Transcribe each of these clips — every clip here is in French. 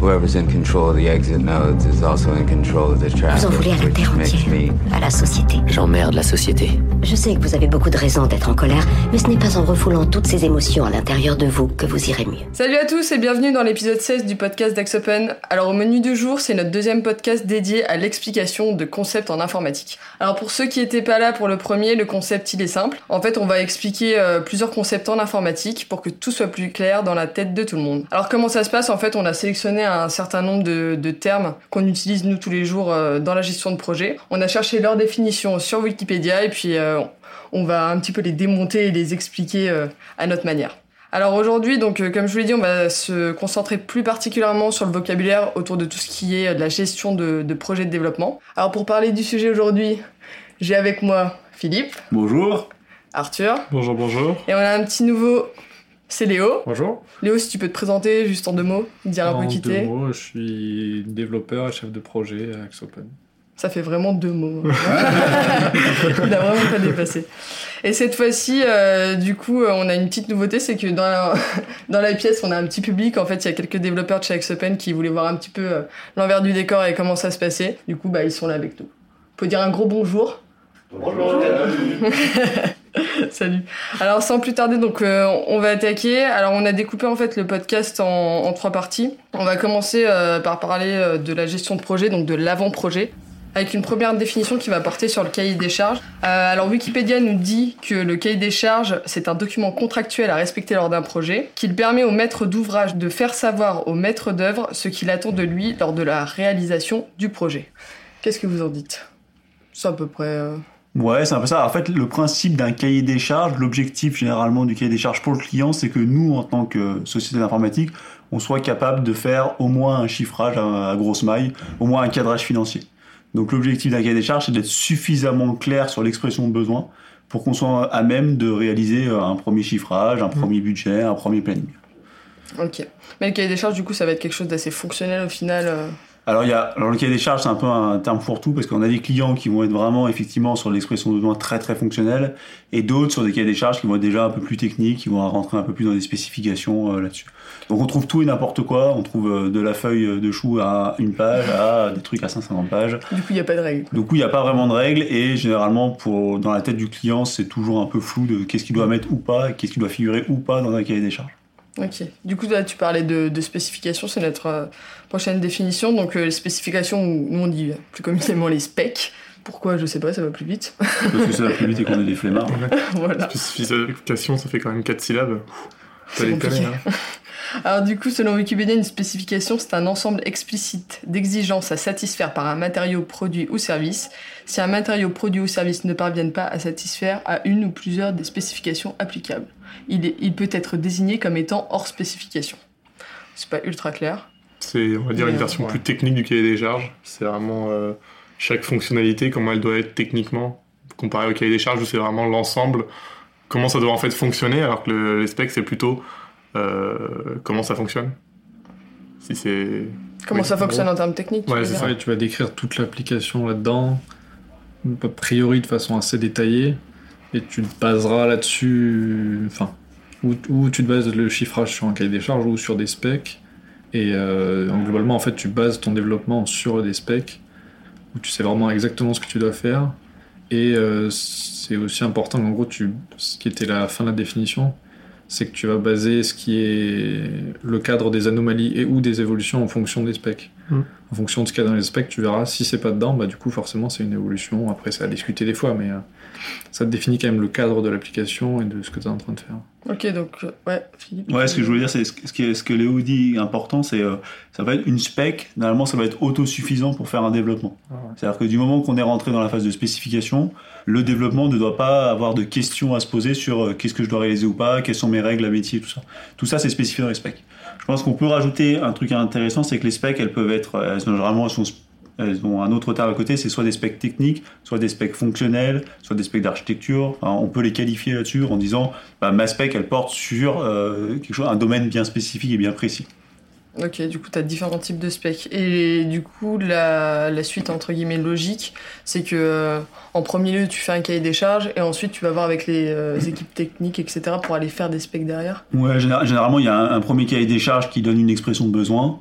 Whoever's in control of the exit nodes is also in control of the traffic. Vous en voulez à la which terre makes entière, me- à la société. J'emmerde la société. Je sais que vous avez beaucoup de raisons d'être en colère, mais ce n'est pas en refoulant toutes ces émotions à l'intérieur de vous que vous irez mieux. Salut à tous et bienvenue dans l'épisode 16 du podcast d'Axe Open. Alors au menu du jour, c'est notre deuxième podcast dédié à l'explication de concepts en informatique. Alors pour ceux qui étaient pas là pour le premier, le concept il est simple. En fait, on va expliquer euh, plusieurs concepts en informatique pour que tout soit plus clair dans la tête de tout le monde. Alors comment ça se passe? En fait, on a sélectionné un certain nombre de, de termes qu'on utilise nous tous les jours euh, dans la gestion de projet. On a cherché leur définition sur Wikipédia et puis euh, on va un petit peu les démonter et les expliquer euh, à notre manière. Alors aujourd'hui, donc euh, comme je vous l'ai dit, on va se concentrer plus particulièrement sur le vocabulaire autour de tout ce qui est euh, de la gestion de, de projets de développement. Alors pour parler du sujet aujourd'hui, j'ai avec moi Philippe, Bonjour. Arthur, Bonjour, bonjour. et on a un petit nouveau, c'est Léo. Bonjour. Léo, si tu peux te présenter juste en deux mots, dire un peu En qui deux t'es. mots, je suis développeur et chef de projet à Axopen. Ça fait vraiment deux mots. Il a vraiment pas dépassé. Et cette fois-ci, euh, du coup, euh, on a une petite nouveauté, c'est que dans la, dans la pièce, on a un petit public. En fait, il y a quelques développeurs de chez Open qui voulaient voir un petit peu euh, l'envers du décor et comment ça se passait. Du coup, bah, ils sont là avec nous. Faut dire un gros bonjour. Salut. Alors sans plus tarder, donc euh, on va attaquer. Alors on a découpé en fait le podcast en, trois parties. On va commencer euh, par parler euh, de la gestion de projet, donc de l'avant-projet, avec une première définition qui va porter sur le cahier des charges. Alors Wikipédia nous dit que le cahier des charges, c'est un document contractuel à respecter lors d'un projet, qu'il permet au maître d'ouvrage de faire savoir au maître d'œuvre ce qu'il attend de lui lors de la réalisation du projet. Qu'est-ce que vous en dites? C'est à peu près. Euh, Ouais, c'est un peu ça. En fait, le principe d'un cahier des charges, l'objectif généralement du cahier des charges pour le client, c'est que nous, en tant que société d'informatique, on soit capable de faire au moins un chiffrage à, grosse maille, au moins un cadrage financier. Donc l'objectif d'un cahier des charges, c'est d'être suffisamment clair sur l'expression de besoin pour qu'on soit à même de réaliser euh, un premier chiffrage, un premier budget, un premier planning. Ok. Mais le cahier des charges, du coup, ça va être quelque chose d'assez fonctionnel au final. Alors, il y a, alors le cahier des charges, c'est un peu un terme fourre-tout parce qu'on a des clients qui vont être vraiment effectivement sur l'expression de besoin très très fonctionnelle et d'autres sur des cahiers des charges qui vont être déjà un peu plus techniques, qui vont rentrer un peu plus dans des spécifications euh, là-dessus. Donc on trouve tout et n'importe quoi, on trouve euh, de la feuille de chou à une page à des trucs à 150 pages. Du coup, il n'y a pas de règle. Donc il n'y a pas vraiment de règles et généralement pour dans la tête du client, c'est toujours un peu flou de qu'est-ce qu'il doit mettre ou pas, qu'est-ce qui doit figurer ou pas dans un cahier des charges. Ok. Du coup, là, tu parlais de, de spécifications, c'est notre euh, prochaine définition. Donc, euh, les spécifications, nous on dit plus communément les specs. Pourquoi Je sais pas, ça va plus vite. Parce que ça va plus vite et qu'on est des flemmards. voilà. Spécification, ça fait quand même 4 syllabes. C'est compliqué. hein. Alors, du coup, selon Wikipédia, une spécification, c'est un ensemble explicite d'exigences à satisfaire par un matériau, produit ou service. Si un matériau, produit ou service ne parviennent pas à satisfaire à une ou plusieurs des spécifications applicables, il, est- il peut être désigné comme étant hors spécification. C'est pas ultra clair. C'est, on va dire, Mais, une euh, version ouais. plus technique du cahier des charges. C'est vraiment euh, chaque fonctionnalité, comment elle doit être techniquement, comparé au cahier des charges où c'est vraiment l'ensemble, comment ça doit en fait fonctionner, alors que le, les specs, c'est plutôt euh, comment ça fonctionne? Si c'est. Comment Oui, ça fonctionne gros. en termes techniques tu Ouais, veux c'est dire? ça. Ouais, tu vas décrire toute l'application là-dedans, a priori de façon assez détaillée, et tu te baseras là-dessus, enfin, ou, ou tu te bases le chiffrage sur un cahier des charges ou sur des specs, et euh, donc, globalement, en fait, tu bases ton développement sur des specs, où tu sais vraiment exactement ce que tu dois faire, et euh, c'est aussi important qu'en gros, tu, ce qui était la fin de la définition, c'est que tu vas baser ce qui est le cadre des anomalies et ou des évolutions en fonction des specs. Mm. En fonction de ce qu'il y a dans les specs, tu verras si c'est pas dedans, bah du coup forcément c'est une évolution. Après c'est à discuter des fois, mais euh, ça te définit quand même le cadre de l'application et de ce que tu es en train de faire. Ok, donc, euh, ouais, Philippe. Ouais, ce que je voulais dire, c'est ce que, ce qui est- ce que Léo dit important, c'est euh, ça va être une spec. Normalement, ça va être autosuffisant pour faire un développement. Ah ouais. C'est-à-dire que du moment qu'on est rentré dans la phase de spécification, le développement ne doit pas avoir de questions à se poser sur euh, qu'est-ce que je dois réaliser ou pas, quelles sont mes règles à métier, tout ça. Tout ça, c'est spécifié dans les specs. Pense qu'on peut rajouter un truc intéressant, c'est que les specs, elles peuvent être, elles sont généralement, elles ont un autre terme à côté, c'est soit des specs techniques, soit des specs fonctionnels, soit des specs d'architecture. On peut les qualifier là-dessus en disant bah, ma spec, elle porte sur euh, quelque chose, un domaine bien spécifique et bien précis. Ok, du coup, tu as différents types de specs. Et du coup, la, suite, entre guillemets, logique, c'est que euh, en premier lieu, tu fais un cahier des charges et ensuite, tu vas voir avec les euh, équipes techniques, etc., pour aller faire des specs derrière. Ouais, général- généralement, il y a un, un premier cahier des charges qui donne une expression de besoin,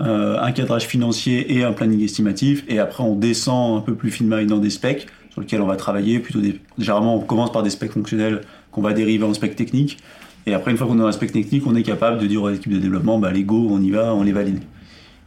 euh, un cadrage financier et un planning estimatif. Et après, on descend un peu plus finement dans des specs sur lesquels on va travailler. Plutôt des, généralement, on commence par des specs fonctionnels qu'on va dériver en specs techniques. Et après, une fois qu'on dans un spec technique, on est capable de dire aux équipes de développement, bah, les go, on y va, on les valide.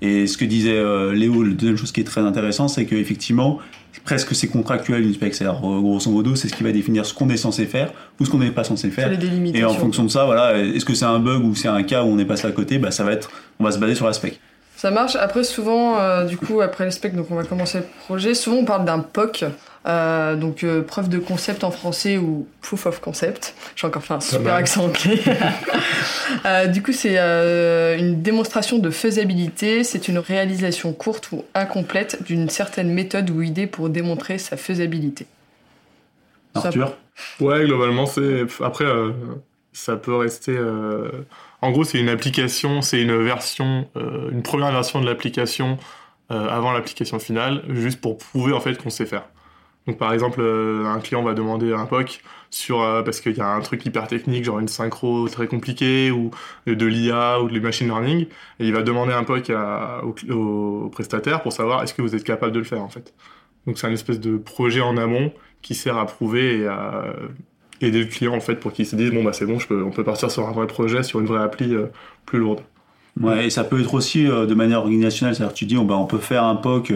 Et ce que disait euh, Léo, la deuxième chose qui est très intéressante, c'est qu'effectivement, presque c'est contractuel une spec. C'est-à-dire, euh, grosso modo, c'est ce qui va définir ce qu'on est censé faire ou ce qu'on n'est pas censé faire. Et en fonction de ça, voilà, est-ce que c'est un bug ou c'est un cas où on est passé à côté, bah, ça va être, on va se baser sur la spec. Ça marche. Après, souvent, euh, du coup, après les specs, donc on va commencer le projet. Souvent, on parle d'un POC, euh, donc euh, preuve de concept en français ou proof of concept. J'ai encore fait un super accent anglais. Euh, du coup, c'est euh, une démonstration de faisabilité. C'est une réalisation courte ou incomplète d'une certaine méthode ou idée pour démontrer sa faisabilité. Ça- Arthur Ouais, globalement, c'est. Après, euh, ça peut rester. euh, En gros, c'est une application, c'est une version, euh, une première version de l'application euh, avant l'application finale, juste pour prouver en fait qu'on sait faire. Donc, par exemple, euh, un client va demander un POC sur euh, parce qu'il y a un truc hyper technique, genre une synchro très compliquée ou de l'IA ou de machine learning, et il va demander un POC au, prestataire pour savoir est-ce que vous êtes capable de le faire en fait. Donc, c'est un espèce de projet en amont qui sert à prouver et à aider le client en fait pour qu'il se dise bon bah c'est bon je peux, on peut partir sur un vrai projet sur une vraie appli euh, plus lourde Ouais, et ça peut être aussi de manière organisationnelle, c'est-à-dire tu dis, bah, on peut faire un POC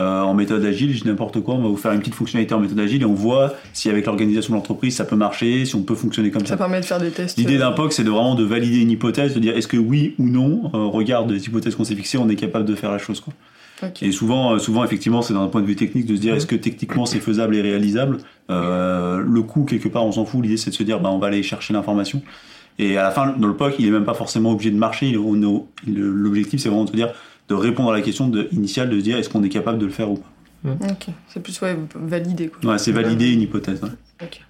euh, en méthode agile, je dis n'importe quoi, on va vous faire une petite fonctionnalité en méthode agile et on voit si avec l'organisation de l'entreprise ça peut marcher, si on peut fonctionner comme Ça ça. permet de faire des tests. L'idée euh, d'un POC, c'est de vraiment de valider une hypothèse, de dire est-ce que oui ou non, euh, regarde les hypothèses qu'on s'est fixées, on est capable de faire la chose. Quoi. Et souvent, souvent effectivement, c'est d'un point de vue technique de se dire est-ce que techniquement c'est faisable et réalisable. Euh, le coût, quelque part, on s'en fout. L'idée, c'est de se dire bah, on va aller chercher l'information. Et à la fin, dans le POC, il est même pas forcément obligé de marcher. L'objectif, c'est vraiment de se dire de répondre à la question de, initiale de se dire est-ce qu'on est capable de le faire ou pas. Ok. C'est plus ouais, validé quoi. Ouais, c'est valider une hypothèse. ouais. Ok.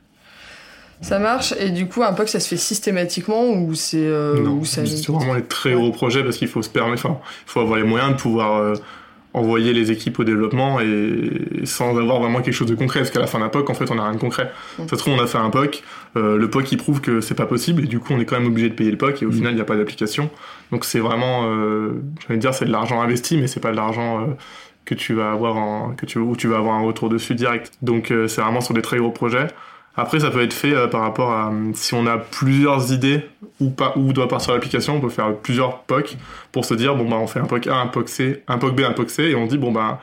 Ça marche et du coup un POC ça se fait systématiquement ou c'est euh, non ou ça- c'est vraiment les très gros projets parce qu'il faut se permettre enfin il faut avoir les moyens de pouvoir euh, envoyer les équipes au développement et sans avoir vraiment quelque chose de concret parce qu'à la fin d'un POC en fait on n'a rien de concret Mm. ça se trouve on a fait un POC euh, le POC il prouve que c'est pas possible et du coup on est quand même obligé de payer le POC et au Mm. final il n'y a pas d'application donc c'est vraiment euh, de dire c'est de l'argent investi mais c'est pas de l'argent euh, que tu vas avoir en, que tu, où tu vas avoir un retour dessus direct. Donc euh, c'est vraiment sur des très gros projets. Après, ça peut être fait euh, par rapport à euh, si on a plusieurs idées ou pas où doit partir l'application, on peut faire plusieurs POC pour se dire bon bah on fait un POC A, un POC C, un POC B, un POC C et on dit bon bah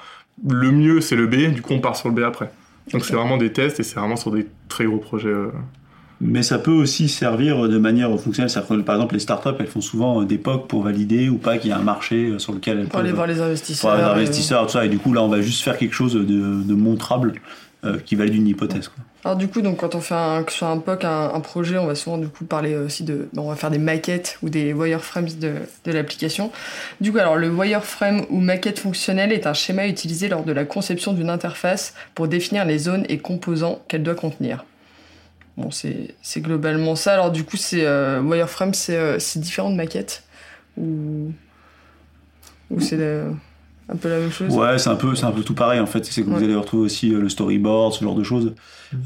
le mieux c'est le B, du coup on part sur le B après. Donc c'est vraiment des tests et c'est vraiment sur des très gros projets. euh. Mais ça peut aussi servir de manière fonctionnelle. C'est-à-dire que, Par exemple, les startups, elles font souvent des POC pour valider ou pas qu'il y a un marché euh, sur lequel elles pour aller peuvent- voir les pour investisseurs. les euh, investisseurs, tout ça. Et du coup, là, on va juste faire quelque chose de, de montrable euh, qui valide une hypothèse. quoi. Alors du coup, donc quand on fait un, soit un POC, un, projet, on va souvent du coup parler aussi de, on va faire des maquettes ou des wireframes de, l'application. Du coup, alors le wireframe ou maquette fonctionnelle est un schéma utilisé lors de la conception d'une interface pour définir les zones et composants qu'elle doit contenir. Bon, c'est globalement ça. Alors du coup, c'est euh, wireframe, c'est euh, c'est différent de maquette ou ou c'est euh, un peu la même chose. Ouais, c'est un peu, c'est un peu tout pareil en fait. C'est que vous allez retrouver aussi euh, le storyboard, ce genre de choses.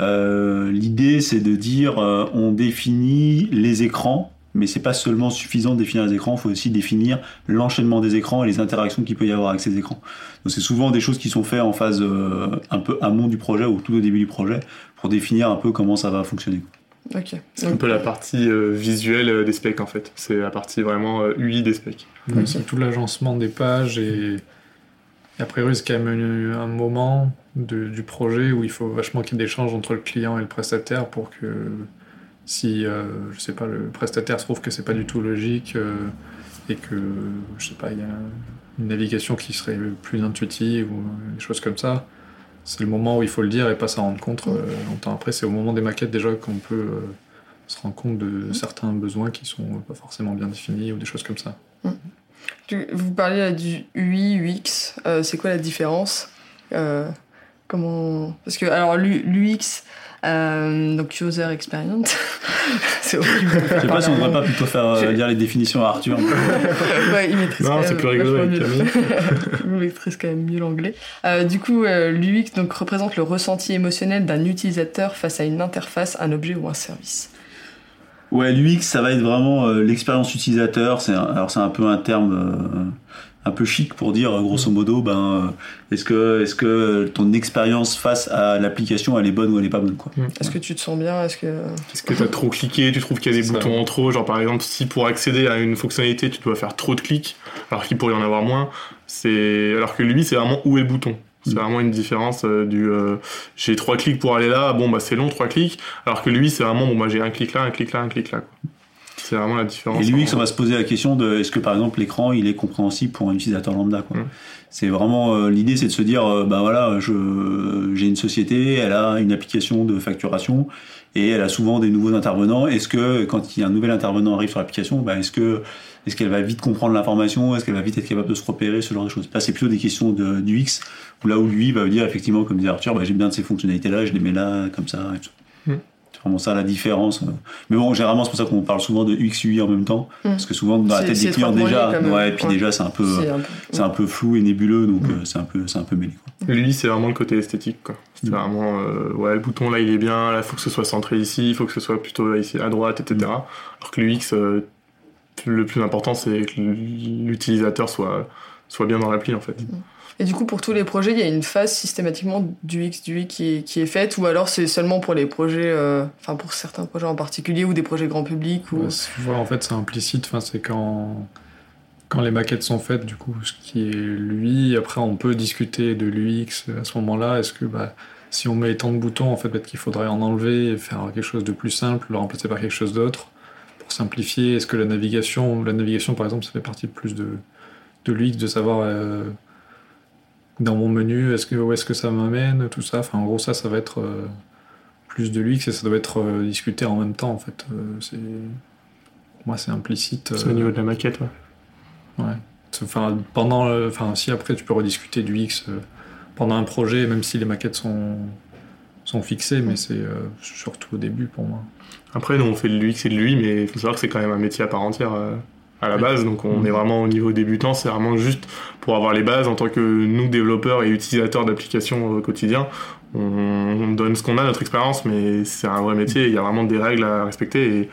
Euh, L'idée, c'est de dire, euh, on définit les écrans, mais c'est pas seulement suffisant de définir les écrans. Il faut aussi définir l'enchaînement des écrans et les interactions qu'il peut y avoir avec ces écrans. Donc c'est souvent des choses qui sont faites en phase euh, un peu amont du projet ou tout au début du projet pour définir un peu comment ça va fonctionner. Ok. C'est un peu la partie euh, visuelle des specs en fait. C'est la partie vraiment euh, UI des specs. C'est tout l'agencement des pages et, et a priori c'est quand même une- un moment de- du projet où il faut vachement qu'il y ait d'échanges entre le client et le prestataire pour que si euh, je sais pas le prestataire trouve que c'est pas du tout logique euh, et que je sais pas il y a une navigation qui serait plus intuitive ou des choses comme ça c'est le moment où il faut le dire et pas s'en rendre compte euh, longtemps après. C'est au moment des maquettes déjà qu'on peut se rendre compte de certains besoins qui sont pas forcément bien définis ou des choses comme ça. Tu- Vous parliez là du UI, UX, euh, c'est quoi la différence Euh, Comment Parce que alors l'U- l'UX Euh, donc user experience. c'est horrible. Je sais pas si on devrait pas plutôt faire dire les définitions à Arthur. ouais, il maîtrise Non, c'est plus rigolo avec il maîtrise quand même mieux l'anglais. Du coup, l'UX donc représente le ressenti émotionnel d'un utilisateur face à une interface, un objet ou un service. Ouais, l'UX, ça va être vraiment euh, l'expérience utilisateur. C'est un- alors c'est un peu un terme euh, un peu chic pour dire euh, grosso modo, ben euh, est-ce que est-ce que ton expérience face à l'application elle est bonne ou elle est pas bonne quoi. Est-ce que tu te sens bien? Est-ce que Est-ce que t'as trop cliqué? Tu trouves qu'il y a des C'est ça. boutons en trop Genre par exemple, si pour accéder à une fonctionnalité, tu dois faire trop de clics, alors qu'il pourrait y en avoir moins, c'est alors que lui, c'est vraiment où est le bouton? C'est Mm. vraiment une différence euh, du euh, j'ai trois clics pour aller là, bon bah c'est long trois clics, alors que lui c'est vraiment bon bah j'ai un clic là, un clic là, un clic là. C'est vraiment la différence. Et l'UX, en- on va se poser la question de est-ce que par exemple l'écran il est compréhensible pour un utilisateur lambda quoi. Mm. C'est vraiment euh, l'idée, c'est de se dire bah voilà, je j'ai une société, elle a une application de facturation et elle a souvent des nouveaux intervenants. Est-ce que quand il y a un nouvel intervenant arrive sur l'application, bah, est-ce que est-ce qu'elle va vite comprendre l'information, est-ce qu'elle va vite être capable de se repérer, ce genre de choses. Là, c'est plutôt des questions de, du X où là où lui va dire effectivement, comme disait Arthur, bah, j'ai bien de ces fonctionnalités là, je les mets là comme ça. Et tout. Mm. C'est vraiment ça la différence. Mais bon, généralement, c'est pour ça qu'on parle souvent de UX UI en même temps, Mm. parce que souvent dans la tête des clients déjà, ouais, et puis Ouais. déjà c'est un peu, c'est un peu. c'est un peu flou et nébuleux, donc euh, c'est un peu, c'est un peu mêlé. Quoi. Lui, c'est vraiment le côté esthétique, quoi. C'est vraiment, euh, ouais, le bouton là, il est bien, là, faut que ce soit centré ici, il faut que ce soit plutôt là, ici à droite, etc. Alors que l'UX, euh, le plus important, c'est que l'utilisateur soit, soit bien dans l'appli, en fait. Et du coup, pour tous les projets, il y a une phase systématiquement du X, du Y qui est, qui est faite, ou alors c'est seulement pour les projets, euh, enfin pour certains projets en particulier, ou des projets grand public, ou... En fait, c'est implicite. Enfin, c'est quand, quand les maquettes sont faites, du coup, ce qui est lui. Après, on peut discuter de l'UX à ce moment-là. Est-ce que bah, si on met tant de boutons, en fait, peut-être qu'il faudrait en enlever et faire quelque chose de plus simple, le remplacer par quelque chose d'autre simplifier. Est-ce que la navigation, la navigation, par exemple, ça fait partie de plus de, de l'UX, de savoir euh, dans mon menu, est-ce que, où est-ce que ça m'amène, tout ça. Enfin, en gros, ça, ça va être euh, plus de l'UX et ça doit être euh, discuté en même temps, en fait. C'est... Pour moi, c'est implicite. C'est au niveau de la maquette, ouais. Ouais. Enfin, pendant, enfin, si après tu peux rediscuter du X pendant un projet, même si les maquettes sont, sont fixées, mais c'est euh, surtout au début pour moi. Après, nous, on fait de l'UX et de l'UI, mais il faut savoir que c'est quand même un métier à part entière euh, à la Oui. base. Donc, on Mhm. est vraiment au niveau débutant. C'est vraiment juste pour avoir les bases en tant que nous, développeurs et utilisateurs d'applications au quotidien. On, on donne ce qu'on a, notre expérience, mais c'est un vrai métier. Il y a vraiment des règles à respecter et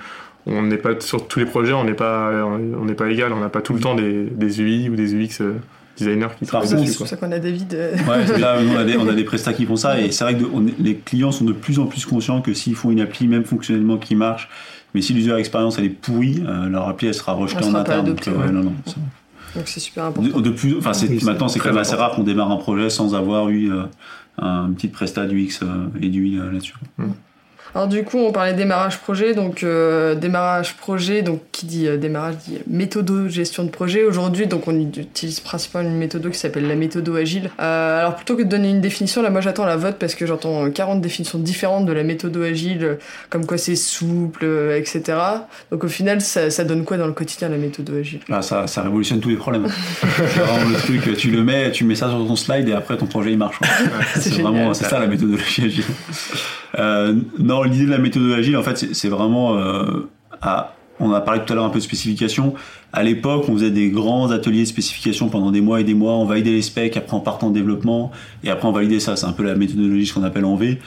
on n'est pas sur tous les projets, on n'est pas, on n'est pas égal. On n'a pas tout le temps des, des UI ou des UX euh, designers qui travaillent dessus. C'est pour ça qu'on a David. euh, Ouais, là, nous, on a des, on a des prestats qui font ça, et c'est vrai que de- on est- les clients sont de plus en plus conscients que s'ils font une appli, même fonctionnellement, qui marche, mais si l'user expérience elle est pourrie, euh, leur appli elle sera rejetée en sera pas interne. donc, euh, ouais. non, non, ça- Donc c'est super important. De, de plus, enfin, c'est, Oui, c'est maintenant c'est quand très même assez rare qu'on démarre un projet sans avoir eu euh, un petit prestat du X euh, et du Y euh, là-dessus. Alors du coup, on parlait démarrage projet, donc euh, démarrage projet, donc qui dit euh, démarrage dit méthodo gestion de projet. Aujourd'hui, donc on utilise principalement une méthode qui s'appelle la méthode agile. Euh, alors plutôt que de donner une définition, là moi j'attends la vote parce que j'entends euh, 40 définitions différentes de la méthode agile, euh, comme quoi c'est souple, euh, etc. Donc au final, ça, ça donne quoi dans le quotidien la méthode agile? Là, ça, ça révolutionne tous les problèmes. c'est vraiment le truc, tu le mets, tu mets ça sur ton slide et après ton projet il marche. C'est vraiment, c'est ça la méthodologie agile. Euh, l'idée de la méthodologie agile, en fait, c'est- vraiment euh, on a parlé tout à l'heure un peu de spécification. À l'époque, on faisait des grands ateliers de spécification pendant des mois et des mois. On validait les specs, après on partait en développement, et après on validait ça. C'est un peu la méthodologie, ce qu'on appelle en V.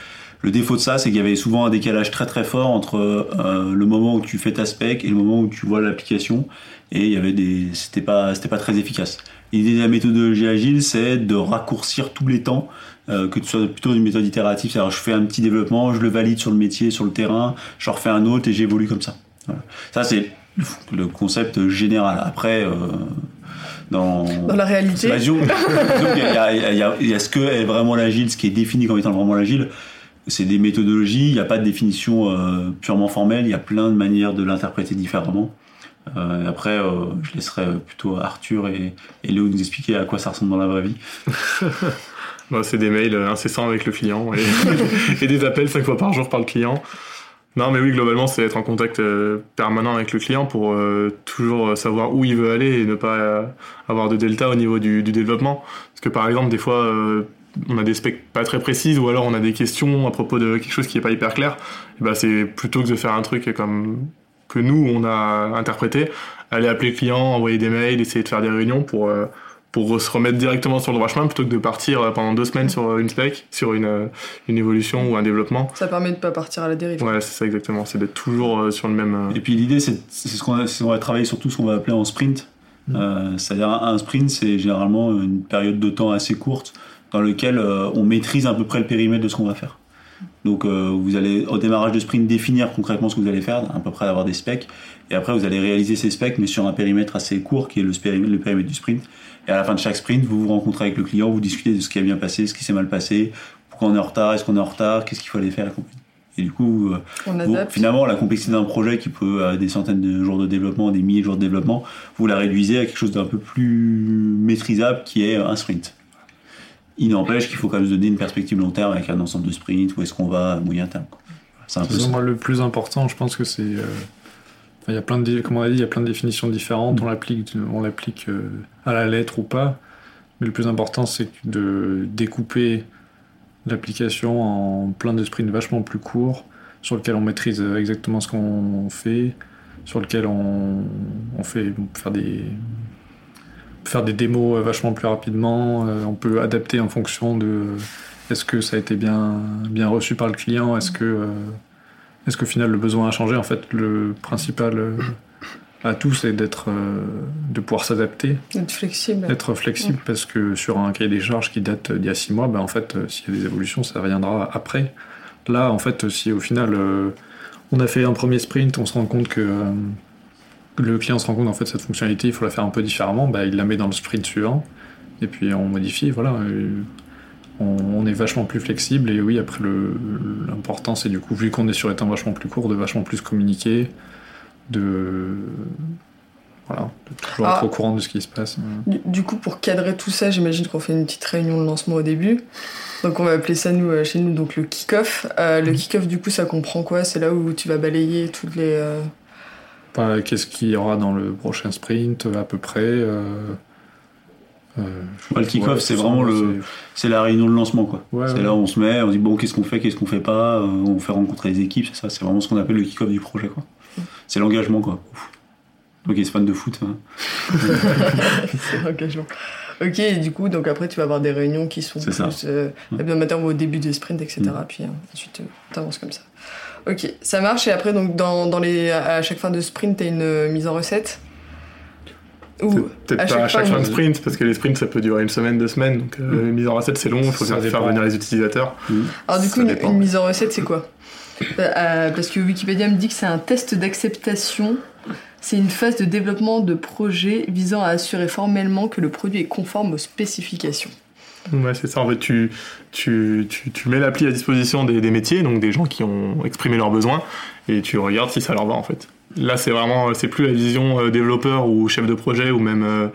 Le défaut de ça, c'est qu'il y avait souvent un décalage très très fort entre euh, le moment où tu fais ta spec et le moment où tu vois l'application. Et il y avait des, c'était pas, c'était pas très efficace. L'idée de la méthodologie agile, c'est de raccourcir tous les temps, euh, que tu sois plutôt une méthode itérative. C'est-à-dire, je fais un petit développement, je le valide sur le métier, sur le terrain, je refais un autre et j'évolue comme ça. Voilà. Ça, c'est le- concept général. Après, euh, dans, Dans la réalité, y il y a- il y a- il y a ce que est vraiment l'agile, ce qui est défini comme étant vraiment l'agile. C'est des méthodologies, il n'y a pas de définition euh, purement formelle, il y a plein de manières de l'interpréter différemment. Euh, après, euh, je laisserai plutôt Arthur et, et Léo nous expliquer à quoi ça ressemble dans la vraie vie. Bah, c'est des mails euh, incessants avec le client et, des appels cinq fois par jour par le client. Non, mais oui, globalement, c'est être en contact euh, permanent avec le client pour euh, toujours savoir où il veut aller et ne pas avoir de delta au niveau du, développement. Parce que par exemple, des fois, on a des specs pas très précises ou alors on a des questions à propos de quelque chose qui est pas hyper clair, bah c'est plutôt que de faire un truc comme que nous on a interprété, aller appeler le client, envoyer des mails, essayer de faire des réunions pour pour se remettre directement sur le droit chemin plutôt que de partir euh, pendant deux semaines sur une spec, sur une, euh, une évolution ou un développement. Ça permet de pas partir à la dérive. Ouais, c'est ça exactement, c'est d'être toujours sur le même. Et puis l'idée, c'est ce qu'on va, on va travailler sur tout ce qu'on va appeler en sprint. Mm. C'est-à-dire un sprint, c'est généralement une période de temps assez courte dans lequel on maîtrise à peu près le périmètre de ce qu'on va faire. Donc vous allez au démarrage de sprint définir concrètement ce que vous allez faire, à peu près avoir des specs, et après vous allez réaliser ces specs mais sur un périmètre assez court qui est le, le périmètre du sprint. Et à la fin de chaque sprint, vous vous rencontrez avec le client, vous discutez de ce qui a bien passé, ce qui s'est mal passé, pourquoi on est en retard, est-ce qu'on est en retard, qu'est-ce qu'il fallait faire, et du coup, euh, finalement, la complexité d'un projet qui peut avoir des centaines de jours de développement, des milliers de jours de développement, vous la réduisez à quelque chose d'un peu plus maîtrisable qui est un sprint. Il n'empêche qu'il faut quand même se donner une perspective long terme avec un ensemble de sprints, où est-ce qu'on va à moyen terme. C'est un peu ça. le plus important, je pense que c'est euh, il y a plein de, on a dit, il y a plein de définitions différentes. On l'applique, on l'applique euh, à la lettre ou pas. Mais le plus important, c'est de découper l'application en plein de sprints vachement plus courts, sur lequel on maîtrise exactement ce qu'on fait, sur lequel on, fait faire des faire des démos vachement plus rapidement. Euh, on peut adapter en fonction de est-ce que ça a été bien bien reçu par le client, est-ce que euh, est-ce qu'au final le besoin a changé En fait, le principal euh, atout, c'est d'être, euh, de pouvoir s'adapter? Être flexible. Être flexible, parce que sur un cahier des charges qui date d'il y a six mois, ben, en fait, euh, s'il y a des évolutions, ça reviendra après. Là, en fait, si au final, on a fait un premier sprint, on se rend compte que le client se rend compte en fait cette fonctionnalité, il faut la faire un peu différemment, ben, il la met dans le sprint suivant, et puis on modifie, voilà on, est vachement plus flexible et oui après l'important c'est du coup vu qu'on est sur un temps vachement plus court de vachement plus communiquer de voilà de toujours être ah. au courant de ce qui se passe du, coup pour cadrer tout ça j'imagine qu'on fait une petite réunion de lancement au début donc on va appeler ça nous euh, chez nous donc le kick-off euh, le mm. kick-off du coup ça comprend quoi? C'est là où tu vas balayer toutes les euh, bah, qu'est-ce qu'il y aura dans le prochain sprint à peu près euh, le kick-off, c'est vraiment le, c'est la réunion de lancement, quoi. c'est là où on se met, on dit bon, qu'est-ce qu'on fait, qu'est-ce qu'on fait pas, euh, on fait rencontrer les équipes, c'est ça, c'est vraiment ce qu'on appelle le kick-off du projet, quoi. C'est l'engagement, quoi. Ok, c'est fan de foot. Hein. c'est l'engagement. Ok, et du coup, donc après, tu vas avoir des réunions qui sont plus euh, hebdomadaires ou au début des sprints, etc. Mm. Puis ensuite, tu avances comme ça. Ok, ça marche. Et après, donc, dans, dans les, à chaque fin de sprint, tu as une mise en recette. Peut-être pas à chaque fin de sprint, parce que les sprints ça peut durer une semaine, deux semaines, donc euh, mm. mise en recette c'est long, il faut faire venir les utilisateurs. Mm. Alors du coup, une, mise en recette c'est quoi? Euh, Parce que Wikipédia me dit que c'est un test d'acceptation, c'est une phase de développement de projet visant à assurer formellement que le produit est conforme aux spécifications. Ouais, c'est ça. En fait, tu, tu, tu, tu mets l'appli à disposition des, des, métiers, donc des gens qui ont exprimé leurs besoins, et tu regardes si ça leur va en fait. Là, c'est vraiment, c'est plus la vision euh, développeur ou chef de projet ou même euh,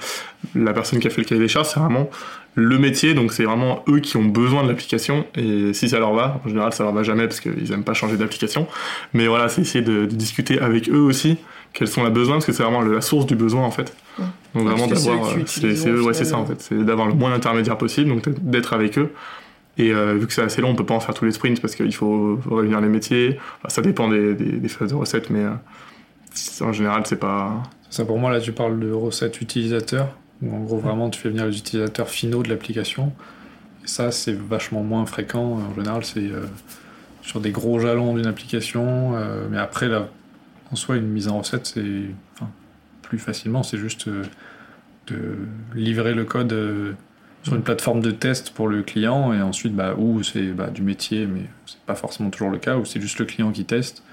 la personne qui a fait le cahier des charges, c'est vraiment le métier, donc c'est vraiment eux qui ont besoin de l'application et si ça leur va, en général ça leur va jamais parce qu'ils aiment pas changer d'application, mais voilà, c'est essayer de, discuter avec eux aussi quels sont les besoins parce que c'est vraiment la source du besoin en fait. Donc vraiment d'avoir, euh, c'est ouais, c'est ça en fait, c'est d'avoir le moins d'intermédiaires possible, donc d'être avec eux. Et vu que c'est assez long, on peut pas en faire tous les sprints parce qu'il faut, réunir les métiers. ça dépend des, des, phases de recettes, mais en général, c'est pas. Ça, pour moi, là, tu parles de recettes utilisateurs, où en gros, vraiment, tu fais venir les utilisateurs finaux de l'application. Et ça, c'est vachement moins fréquent. En général, c'est euh, sur des gros jalons d'une application. Euh, mais après, en soi, une mise en recette, c'est. Plus facilement, c'est juste euh, de livrer le code sur une plateforme de test pour le client et ensuite bah, ou c'est bah, du métier mais c'est pas forcément toujours le cas ou c'est juste le client qui teste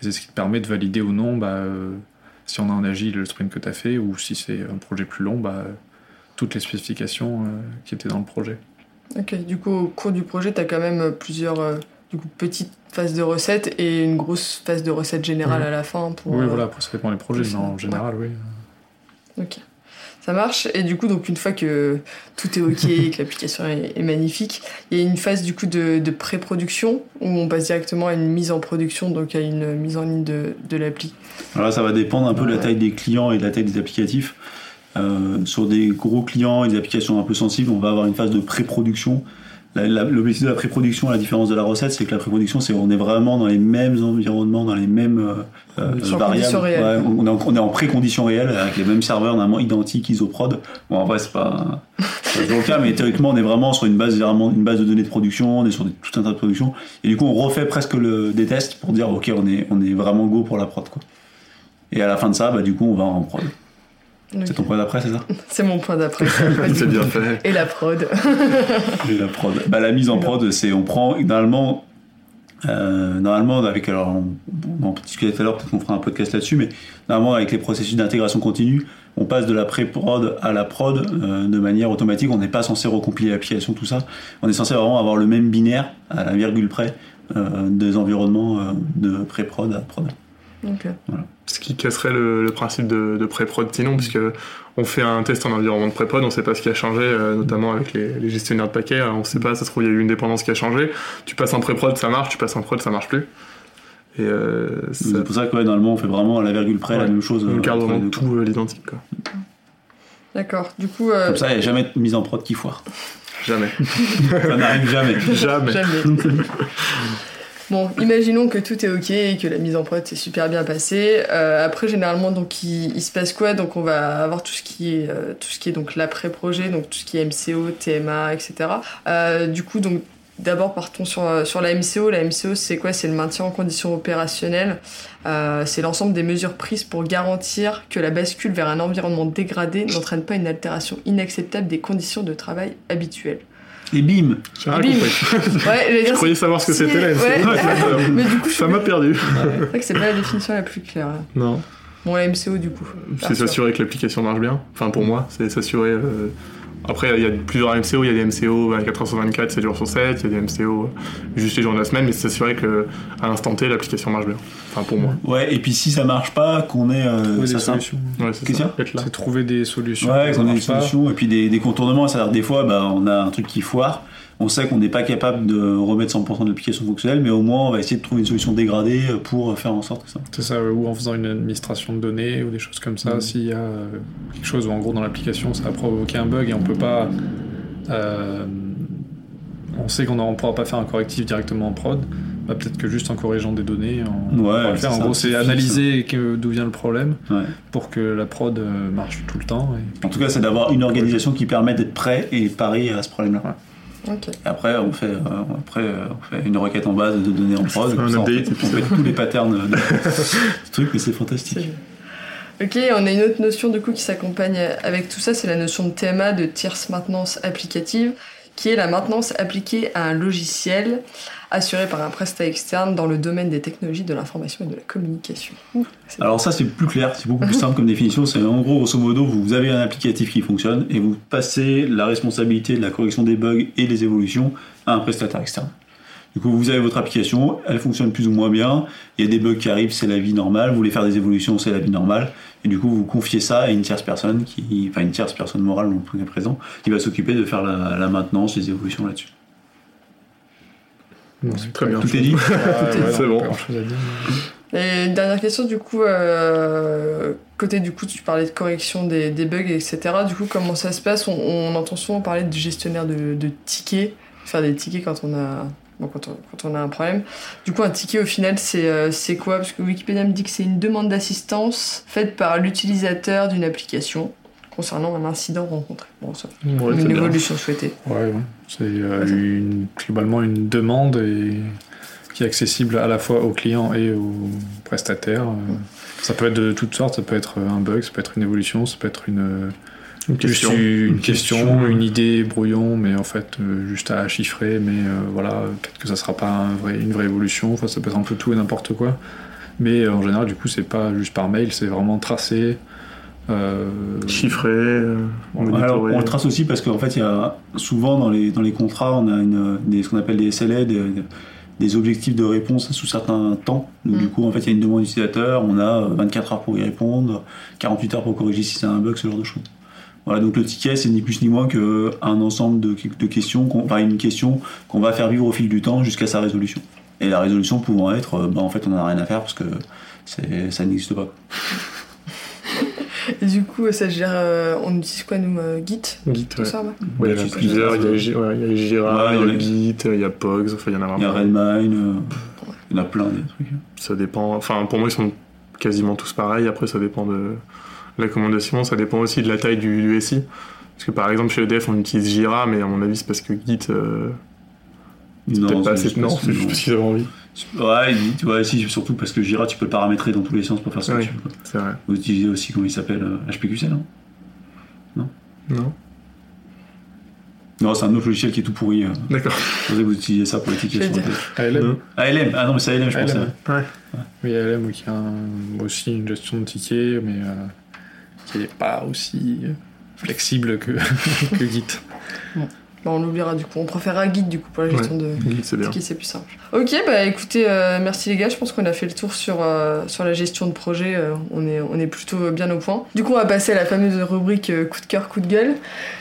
c'est ce qui te permet de valider ou non bah, euh, si on a en agile le sprint que tu as fait ou si c'est un projet plus long, bah, toutes les spécifications euh, qui étaient dans le projet. Ok, du coup, au cours du projet, tu as quand même plusieurs euh, du coup, petites phases de recettes et une grosse phase de recettes générale à la fin. Pour, oui, voilà, après ça dépend des projets, mais en général, oui. Ok. Ça marche. Et du coup, donc une fois que tout est OK, que l'application est, magnifique, il y a une phase du coup de, pré-production où on passe directement à une mise en production, donc à une mise en ligne de, de l'appli. Alors ça va dépendre un peu de la taille des clients et de la taille des applicatifs. Euh, sur des gros clients et des applications un peu sensibles, on va avoir une phase de pré-production l'objectif de la pré-production, à la différence de la recette, c'est que la pré-production, c'est on est vraiment dans les mêmes environnements, dans les mêmes euh, euh, variables. Ouais, on, est en, on est en pré-conditions réelles avec les mêmes serveurs normalement identiques isoprod. Bon, en vrai, c'est pas, c'est pas le cas, mais théoriquement, on est vraiment sur une base, vraiment une base de données de production, on est sur des- tout un tas de production. Et du coup, on refait presque le, des tests pour dire, ok, on est, on est vraiment go pour la prod, quoi. Et à la fin de ça, bah, du coup, on va en prod. C'est ton point d'après, c'est ça C'est mon point d'après. C'est bien fait. Et la prod. Et la prod. Bah, la mise en prod, c'est on prend normalement, euh, normalement avec alors on, en discutait tout à l'heure, peut-être qu'on fera un podcast là-dessus, mais normalement avec les processus d'intégration continue, on passe de la pré-prod à la prod euh, de manière automatique. On n'est pas censé recompiler l'application, tout ça. On est censé vraiment avoir le même binaire à la virgule près euh, des environnements de pré-prod à prod. Ce qui casserait le, le principe de, de pré-prod sinon, puisque on fait un test en environnement de pré-prod, on sait pas ce qui a changé, euh, notamment avec les, les gestionnaires de paquets, alors on sait pas, ça se trouve il y a eu une dépendance qui a changé. Tu passes en pré-prod, ça marche, tu passes en prod, ça marche plus. Et euh, ça C'est pour ça que ouais, normalement on fait vraiment à la virgule près la même chose. on garde vraiment tout euh, l'identique, quoi. D'accord. Du coup, euh, Comme ça, il n'y a jamais de mise en prod qui foire. Jamais. Ça n'arrive jamais. Jamais. Jamais. Bon, imaginons que tout est ok et que la mise en prod s'est super bien passée. Euh, après, généralement, donc il, il se passe quoi? Donc, on va avoir tout ce qui est euh, tout ce qui est donc l'après-projet, donc tout ce qui est MCO, TMA, etc. Euh, du coup, donc d'abord partons sur euh, sur la MCO. La MCO, c'est quoi? C'est le maintien en condition opérationnelle. Euh, c'est l'ensemble des mesures prises pour garantir que la bascule vers un environnement dégradé n'entraîne pas une altération inacceptable des conditions de travail habituelles. Et bim J'ai rien Bim. compris. Ouais, j'allais Je dire, croyais savoir ce que c'était la ouais. MCO. Mais du coup, Ça m'a perdu. c'est vrai que c'est pas la définition la plus claire. là. Non. Bon, la MCO du coup. C'est s'assurer que l'application marche bien. Enfin, pour moi, c'est s'assurer. euh, Après, il y a plusieurs MCO. Il y a des MCO 24 heures sur 24, 7 jours sur 7. Il y a des MCO juste les jours de la semaine, mais c'est s'assurer que à l'instant T, l'application marche bien. Enfin, pour moi. Ouais, et puis si ça marche pas, qu'on ait. euh, Trouver ça des solutions. Ouais, c'est Qu'est-ce ça. C'est trouver des solutions. Ouais, qu'on ait des pas. solutions et puis des, des contournements. C'est-à-dire, des fois, bah, on a un truc qui foire. On sait qu'on n'est pas capable de remettre 100% de l'application fonctionnelle, mais au moins, on va essayer de trouver une solution dégradée pour faire en sorte que ça. C'est ça, ou en faisant une administration de données ou des choses comme ça. Mhm. S'il y a euh, quelque chose où en gros dans l'application ça a provoqué un bug et on peut pas. euh, on sait qu'on ne pourra pas faire un correctif directement en prod, bah, peut-être que juste en corrigeant des données, on, Ouais, va le faire. En gros, c'est analyser d'où vient le problème Ouais. pour que la prod euh, marche tout le temps. et- En tout cas, c'est d'avoir une organisation qui permet d'être prêt et paré à ce problème-là. Après, on fait, euh, après, euh, on fait une requête en base de données en prod. Un ça, on update, fait- et puis on fait tous les patterns de, de ce truc, mais c'est fantastique. Ok, on a une autre notion du coup qui s'accompagne avec tout ça, c'est la notion de TMA, de tierce maintenance applicative, qui est la maintenance appliquée à un logiciel assuré par un prestat externe dans le domaine des technologies de l'information et de la communication. Alors ça c'est plus clair, c'est beaucoup plus simple comme définition. C'est en gros, grosso modo, vous avez un applicatif qui fonctionne et vous passez la responsabilité de la correction des bugs et des évolutions à un prestataire externe. Du coup, vous avez votre application, elle fonctionne plus ou moins bien. Il y a des bugs qui arrivent, c'est la vie normale. Vous voulez faire des évolutions, c'est la vie normale. Et du coup, vous confiez ça à une tierce personne, qui, enfin une tierce personne morale dans le cas présent, qui va s'occuper de faire la, la maintenance, les évolutions là-dessus. C'est très bien. Tout est dit? Ouais, ouais, C'est bon. Et une dernière question, du coup, euh, côté du coup, tu parlais de correction des, des bugs, etc. Du coup, comment ça se passe? On, on entend souvent parler du gestionnaire de, de tickets, faire des tickets quand on a, bon, quand on, quand on a un problème. Du coup, un ticket, au final, c'est euh, quoi? Parce que Wikipédia me dit que c'est une demande d'assistance faite par l'utilisateur d'une application concernant un incident rencontré. Bon, ça, Ouais, c'est une bien. évolution souhaitée. Ouais, c'est euh, globalement une demande et, qui est accessible à la fois aux clients et aux prestataires. Ça peut être de toutes sortes, ça peut être un bug, ça peut être une évolution, ça peut être une, Une question. juste une, Une question, question. une idée brouillon, mais en fait euh, juste à chiffrer, mais euh, voilà, peut-être que ça sera pas un vrai- une vraie évolution, enfin ça peut être un peu tout et n'importe quoi. Mais euh, en général, du coup, c'est pas juste par mail, c'est vraiment tracé. euh, Chiffré, euh. Alors, on le trace aussi parce qu'en fait, il y a souvent dans les, dans les contrats, on a une, des, ce qu'on appelle des SLA, des, des objectifs de réponse sous certains temps. Donc, Mm. du coup, en fait, il y a une demande utilisateur, on a 24 heures pour y répondre, 48 heures pour corriger si c'est un bug, ce genre de choses. Voilà, donc le ticket, c'est ni plus ni moins qu'un ensemble de, de questions, enfin une question qu'on va faire vivre au fil du temps jusqu'à sa résolution. Et la résolution pouvant être, bah, en fait, on n'a rien à faire parce que ça n'existe pas. Et du coup, ça gère. euh, on utilise quoi, nous euh, Git Git, Tout ouais. ça, ouais. Ouais, il y en a Git, plusieurs. Il y a, ouais. Gi- ouais, il y a Jira, Ouais, il y a Git, il y a Pogs, enfin, il y en a Il y a vraiment. Redmine, euh, il y en a plein des trucs. Ça dépend. Enfin, pour moi, ils sont quasiment tous pareils. Après, ça dépend de la commandation. Ça dépend aussi de la taille du, du SI. Parce que par exemple, chez EDF, on utilise Jira, mais à mon avis, c'est parce que Git, euh, c'est Non, peut-être pas assez. Non, parce c'est juste parce qu'ils avaient envie. Ouais, il- ouais, si, surtout parce que Jira, tu peux le paramétrer dans tous les sens pour faire ce que Oui. tu veux. quoi. C'est vrai. Vous utilisez aussi, comment il s'appelle euh, HPQC, non? Non? Non, c'est un autre logiciel qui est tout pourri. euh. D'accord. Je pensais que vous utilisez ça pour les tickets sur. ALM. ALM, ah non, mais c'est ALM, je pensais. ALM. Ouais. Oui, ALM, oui, qui a un- aussi une gestion de tickets, mais euh, qui n'est pas aussi euh, flexible que, que Git. Bah, on l'oubliera du coup. On préférera Git du coup pour la gestion de. Git, c'est bien. Ok, c'est plus simple. Ok, bah écoutez, euh, merci les gars. Je pense qu'on a fait le tour sur, euh, sur la gestion de projet. euh, on, est, on est plutôt bien au point. Du coup, on va passer à la fameuse rubrique euh, coup de cœur, coup de gueule.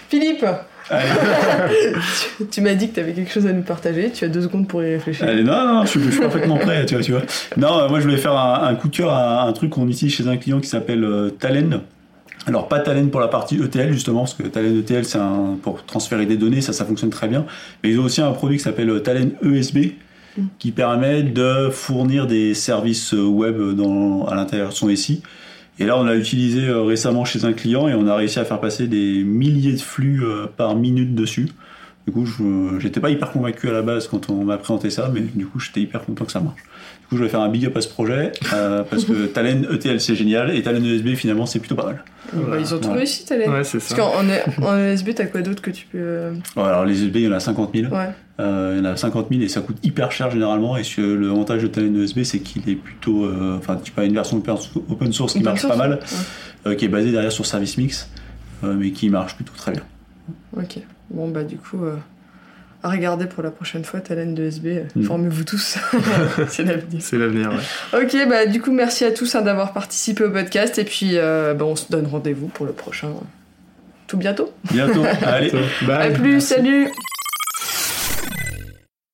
Philippe Tu, tu m'as dit que tu avais quelque chose à nous partager. Tu as deux secondes pour y réfléchir. Allez, non, non, je suis, je suis parfaitement prêt, tu vois, tu vois. Non, moi je voulais faire un, un coup de cœur à un truc qu'on utilise chez un client qui s'appelle euh, Talend. Alors pas Talend pour la partie ETL justement, parce que Talend ETL c'est un, pour transférer des données, ça ça fonctionne très bien. Mais ils ont aussi un produit qui s'appelle euh, Talend ESB, qui permet de fournir des services euh, web dans, à l'intérieur de son SI. Et là, on l'a utilisé euh, récemment chez un client et on a réussi à faire passer des milliers de flux par minute dessus. Du coup, je j'étais pas hyper convaincu à la base quand on m'a présenté ça, mais du coup, j'étais hyper content que ça marche. Du coup, je vais faire un big up à ce projet euh, parce que Talend ETL c'est génial et Talend ESB finalement c'est plutôt pas mal. Ils ont tout réussi, Talent. Ouais, c'est Parce qu'en en, en ESB, t'as quoi d'autre que tu peux. euh, Ouais, alors les USB, il y en a 50 000. Ouais. Euh, il y en a 50 000 et ça coûte hyper cher généralement. Et le avantage de Talend ESB, c'est qu'il est plutôt. euh, Enfin, tu as une version open open source qui open marche source, pas mal, ouais. euh, qui est basée derrière sur Service Mix, euh, mais qui marche plutôt très bien. Ok. Bon, bah, du coup, euh, à regarder pour la prochaine fois, Talent de SB. euh, Mm. Formez-vous tous. c'est l'avenir. C'est l'avenir, ouais. Ok, bah, du coup, merci à tous hein, d'avoir participé au podcast. Et puis, euh, bah, on se donne rendez-vous pour le prochain. Tout bientôt. Bientôt. Allez. Bye. à plus, salut!